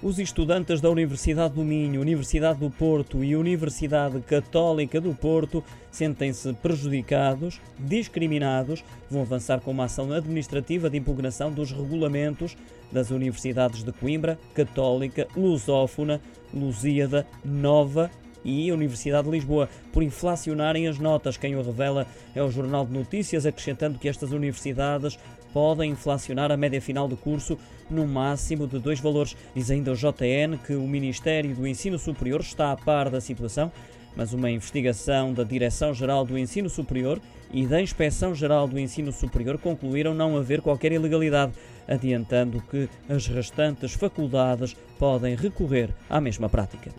Os estudantes da Universidade do Minho, Universidade do Porto e Universidade Católica do Porto sentem-se prejudicados, discriminados, vão avançar com uma ação administrativa de impugnação dos regulamentos das universidades de Coimbra, Católica, Lusófona, Lusíada, Nova e Universidade de Lisboa por inflacionarem as notas. Quem o revela é o Jornal de Notícias, acrescentando que estas universidades podem inflacionar a média final do curso no máximo de dois valores. Diz ainda o JN que o Ministério do Ensino Superior está a par da situação, mas uma investigação da Direção-Geral do Ensino Superior e da Inspeção-Geral do Ensino Superior concluíram não haver qualquer ilegalidade, adiantando que as restantes faculdades podem recorrer à mesma prática.